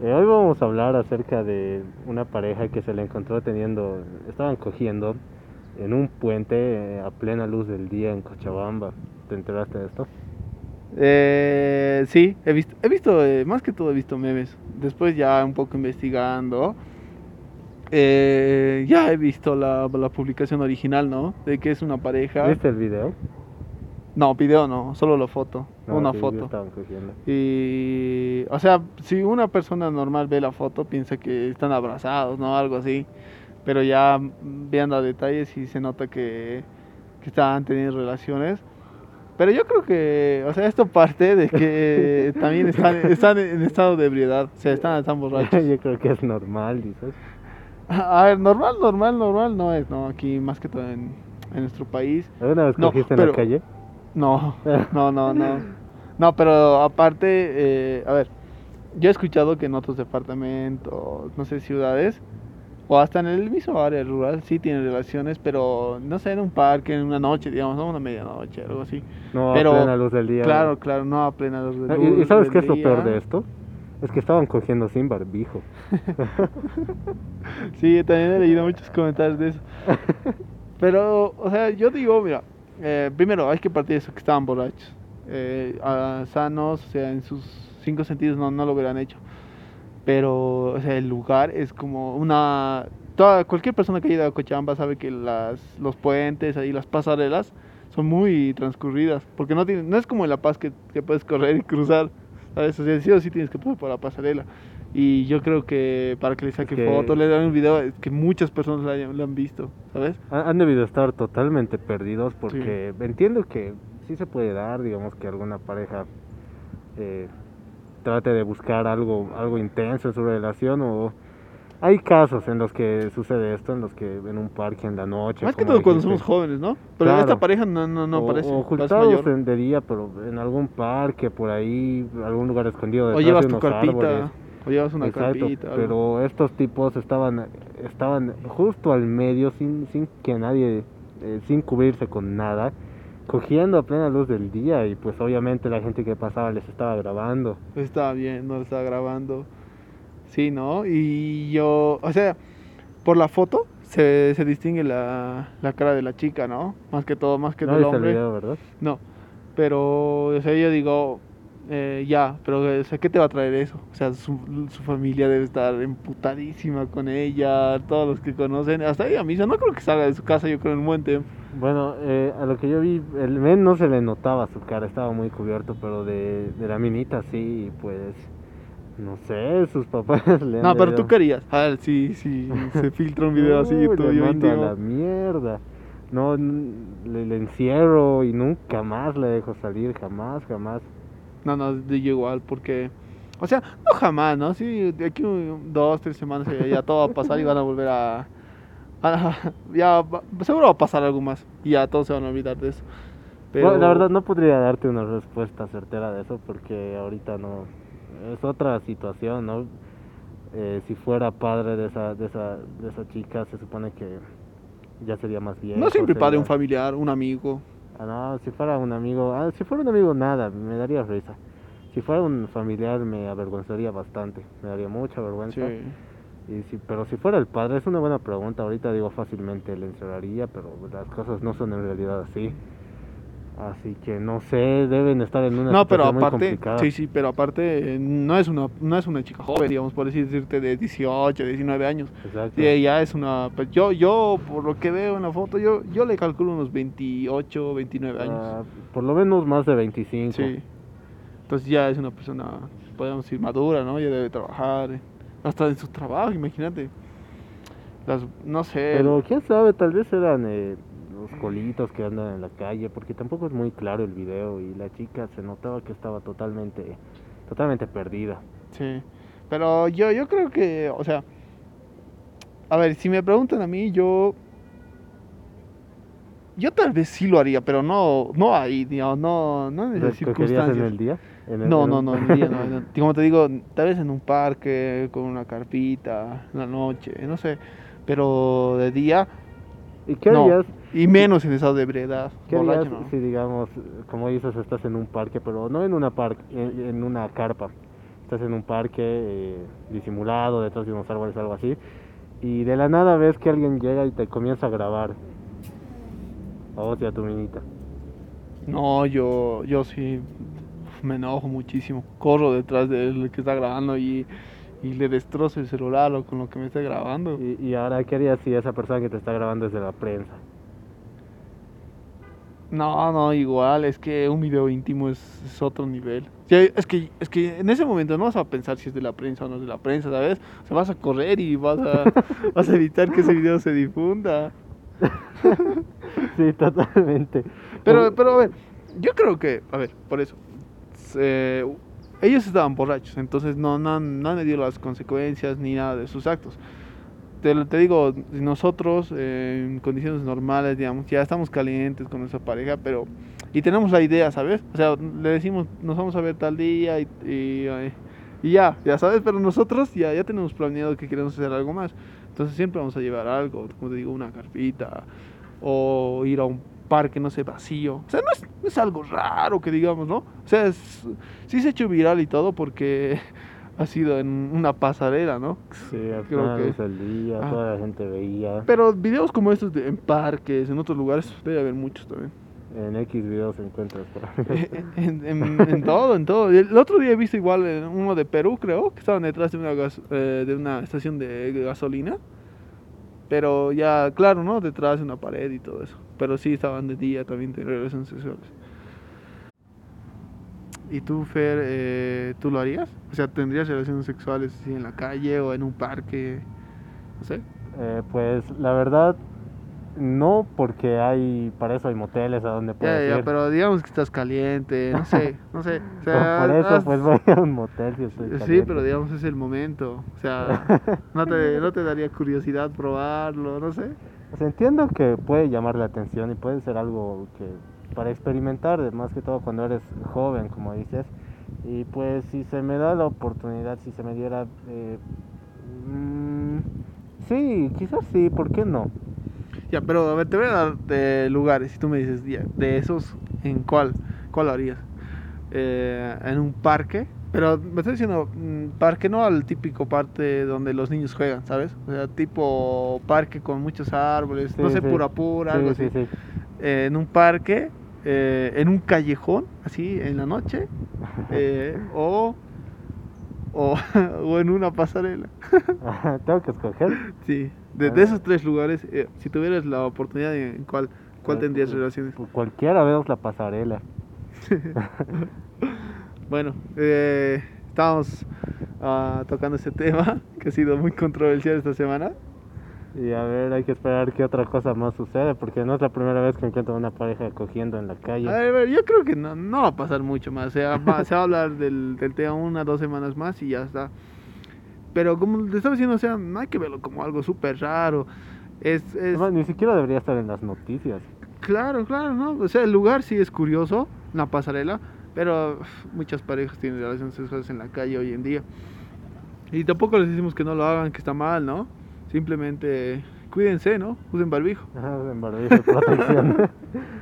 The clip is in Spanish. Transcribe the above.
Eh, hoy vamos a hablar acerca de una pareja que se le encontró teniendo, estaban cogiendo en un puente eh, a plena luz del día en Cochabamba. ¿Te enteraste de esto? Eh, sí, he visto, he visto, eh, más que todo he visto memes. Después ya un poco investigando, eh, ya he visto la, la publicación original, ¿no? De que es una pareja. ¿Viste el video? No, video no, solo la foto, No, una sí, foto. Y, o sea, si una persona normal ve la foto, piensa que están abrazados, ¿no? Algo así. Pero ya viendo a detalles y se nota que, que estaban teniendo relaciones. Pero yo creo que, o sea, esto parte de que también están, están en estado de ebriedad, o sea, están, están borrachos. Yo creo que es normal, dices. A ver, normal, normal, normal no es, ¿no? Aquí más que todo en, en nuestro país. ¿Alguna vez No, cogiste en pero- la calle? No, no, no, no. No, pero aparte, eh, a ver, yo he escuchado que en otros departamentos, no sé, ciudades, o hasta en el mismo área rural, sí tienen relaciones, pero no sé, en un parque, en una noche, digamos, ¿no? Una medianoche, algo así. No, Pero, a plena luz del día. Claro, claro, no a plena luz del Ah, ¿Y, y sabes qué es lo peor día. de esto? Es que estaban cogiendo sin barbijo. Sí, también he leído muchos comentarios de eso. Pero, o sea, yo digo, mira, eh, primero hay que partir de eso, que estaban borrachos. Eh, sanos, o sea, en sus cinco sentidos no, no lo hubieran hecho. Pero, o sea, el lugar es como una... Toda, cualquier persona que haya ido a Cochabamba sabe que las, los puentes, ahí las pasarelas, son muy transcurridas. Porque no, tiene, no es como en La Paz que, que puedes correr y cruzar, ¿sabes? O sea, sí o sí tienes que pasar por la pasarela. Y yo creo que para que le saque que- fotos, le dan un video, es que muchas personas lo, hayan- lo han visto, ¿sabes? Han han debido estar totalmente perdidos porque entiendo que sí se puede dar, digamos que alguna pareja eh, trate de buscar algo, algo intenso en su relación o hay casos en los que sucede esto, en los que en un parque en la noche. Más que todo cuando somos jóvenes, ¿no? Pero Claro. esta pareja no, no, no o, parece. o en- de día, pero en algún parque, por ahí, algún lugar escondido O llevas de tu carpita, árboles. O llevas una Exacto, pero estos tipos estaban estaban justo al medio sin, sin que nadie eh, sin cubrirse con nada cogiendo a plena luz del día y pues obviamente la gente que pasaba les estaba grabando Estaba bien, no estaba grabando. Sí, ¿no? Y yo, o sea, por la foto se, se distingue la, la cara de la chica, ¿no? Más que todo, más que no del hombre. video verdad No, pero, o sea, yo digo, eh, ya, pero, o sea, ¿qué te va a traer eso? O sea, su, su familia debe estar emputadísima con ella, todos los que conocen, hasta ella misma, no creo que salga de su casa, yo creo, en un buen tiempo. bueno eh, a lo que yo vi el men no se le notaba su cara estaba muy cubierto pero de, de la minita sí pues no sé sus papás le No, pero debido- tú querías, a ver, si, si se filtra un video así, Uy, tú, le yo mando a la mierda. No, le, le encierro y nunca más le dejo salir, jamás, jamás. No, no, de yo igual, porque, o sea, no jamás, ¿no? Sí, de aquí un- dos, tres semanas ya, ya todo va a pasar y van a volver a... a- ya, va- seguro va a pasar algo más y ya todos se van a olvidar de eso. Pero... No, la verdad no podría darte una respuesta certera de eso porque ahorita no es otra situación, ¿no? Eh, si fuera padre de esa, de esa, de esa chica se supone que ya sería más bien. No siempre padre, un familiar, un amigo. Ah, no, si fuera un amigo, ah, si fuera un amigo nada, me daría risa. Si fuera un familiar me avergonzaría bastante, me daría mucha vergüenza. Sí. Y si, pero si fuera el padre, es una buena pregunta. Ahorita digo fácilmente le encerraría, pero las cosas no son en realidad así. Así que no sé, deben estar en una No, pero situación muy aparte, complicada. sí, sí, pero aparte eh, no es una no es una chica joven, digamos, por decirte de 18, 19 años. Exacto. Sí, ella es una pues, yo yo por lo que veo en la foto, yo yo le calculo unos 28, 29 años. Ah, por lo menos más de 25. Sí. Entonces ya es una persona, podemos decir, madura, ¿no? Ya debe trabajar, eh, hasta en su trabajo, imagínate. Las, no sé. Pero quién sabe, tal vez eran eh, los colitos que andan en la calle, porque tampoco es muy claro el video y la chica se notaba que estaba totalmente, totalmente perdida. Sí. Pero yo, yo creo que, o sea, a ver, si me preguntan a mí, yo, yo tal vez sí lo haría, pero no, no ahí, digamos, no, no en esas ¿Cogerías en circunstancias. el día? En el- No, en no, un- no, en el día no, no. Como te digo, tal vez en un parque, con una carpita, en la noche, no sé. Pero de día, ¿Y qué no. harías? Y menos en estado de ebriedad. ¿Qué harías borracho, ¿no? si, digamos, como dices, estás en un parque, pero no en una parque, en, en una carpa, estás en un parque eh, disimulado, detrás de unos árboles, algo así, y de la nada ves que alguien llega y te comienza a grabar. A vos y a tu minita. No, yo, yo sí me enojo muchísimo. Corro detrás del que está grabando y, y le destrozo el celular o con lo que me esté grabando. Y, y ahora, ¿qué harías si esa persona que te está grabando es de la prensa? No, no, igual, es que un video íntimo es, es otro nivel. Es, que, es que en ese momento no vas a pensar si es de la prensa o no es de la prensa, ¿sabes? O sea, vas a correr y vas a, vas a evitar que ese video se difunda. sí, totalmente. Pero, pero a ver, yo creo que, a ver, por eso, ellos estaban borrachos, entonces no, no, no han medido las consecuencias ni nada de sus actos. Te, te digo, nosotros eh, en condiciones normales, digamos, ya estamos calientes con nuestra pareja, pero... Y tenemos la idea, ¿sabes? O sea, le decimos, nos vamos a ver tal día y, y, eh, y ya, ya sabes, pero nosotros ya, ya tenemos planeado que queremos hacer algo más. Entonces siempre vamos a llevar algo, como te digo, una carpita o ir a un parque, no sé, vacío. O sea, no es, no es algo raro que digamos, ¿no? O sea, es- sí se ha hecho viral y todo porque ha sido en una pasarela, ¿no? Sí, Creo que- día, Ajá. toda la gente veía. Pero videos como estos de, en parques, en otros lugares, debe haber muchos también. En X videos encuentras por ahí. en, en- en todo, en todo. El otro día he visto igual en uno de Perú, creo, que estaban detrás de una, gas- eh, de una estación de gasolina. Pero ya, claro, ¿no? Detrás de una pared y todo eso. Pero sí estaban de día también de relaciones sexuales. ¿Y tú, Fer, eh, tú lo harías? O sea, ¿tendrías relaciones sexuales así en la calle o en un parque? No sé. Eh, pues la verdad, no, porque hay, para eso hay moteles a donde puedes ya, ir. pero digamos que estás caliente, no sé, no sé. O sea, por eso, haz- pues voy a un motel si estoy Sí, pero digamos es el momento. O sea, no te, no te daría curiosidad probarlo, no sé. O sea, entiendo que puede llamar la atención y puede ser algo que para experimentar, más que todo cuando eres joven, como dices. Y pues si se me da la oportunidad, si se me diera... eh, mm, sí, quizás sí, ¿por qué no? Ya, pero a ver, te voy a dar de lugares. Si tú me dices, de esos, ¿en cuál? ¿Cuál harías? Eh, en un parque. Pero me estoy diciendo, mm, parque no al típico parque donde los niños juegan, ¿sabes? O sea, tipo parque con muchos árboles, no sé, sí. pura pura, algo sí, así. sí. Eh, en un parque, eh, en un callejón, así, en la noche. eh, o, o, o en una pasarela. Tengo que escoger. Sí, de, de esos tres lugares, si tuvieras la oportunidad, ¿en cuál, cuál tendrías relaciones? Cualquiera vemos la pasarela. Bueno, eh, estábamos ah, tocando ese tema que ha sido muy controversial esta semana. Y a ver, hay que esperar qué otra cosa más sucede, porque no es la primera vez que encuentro una pareja cogiendo en la calle. A ver, a ver, yo creo que no, no va a pasar mucho más. O sea, va- se va a hablar del, del tema una dos semanas más y ya está. Pero como te estaba diciendo, o sea, no hay que verlo como algo súper raro. Es, es, Además, ni siquiera debería estar en las noticias. Claro, claro, ¿no? O sea, el lugar sí es curioso, la pasarela, pero muchas parejas tienen relaciones sexuales en la calle hoy en día. Y tampoco les decimos que no lo hagan, que está mal, ¿no? Simplemente cuídense, ¿no? Usen barbijo. Ajá, en barbijo protección.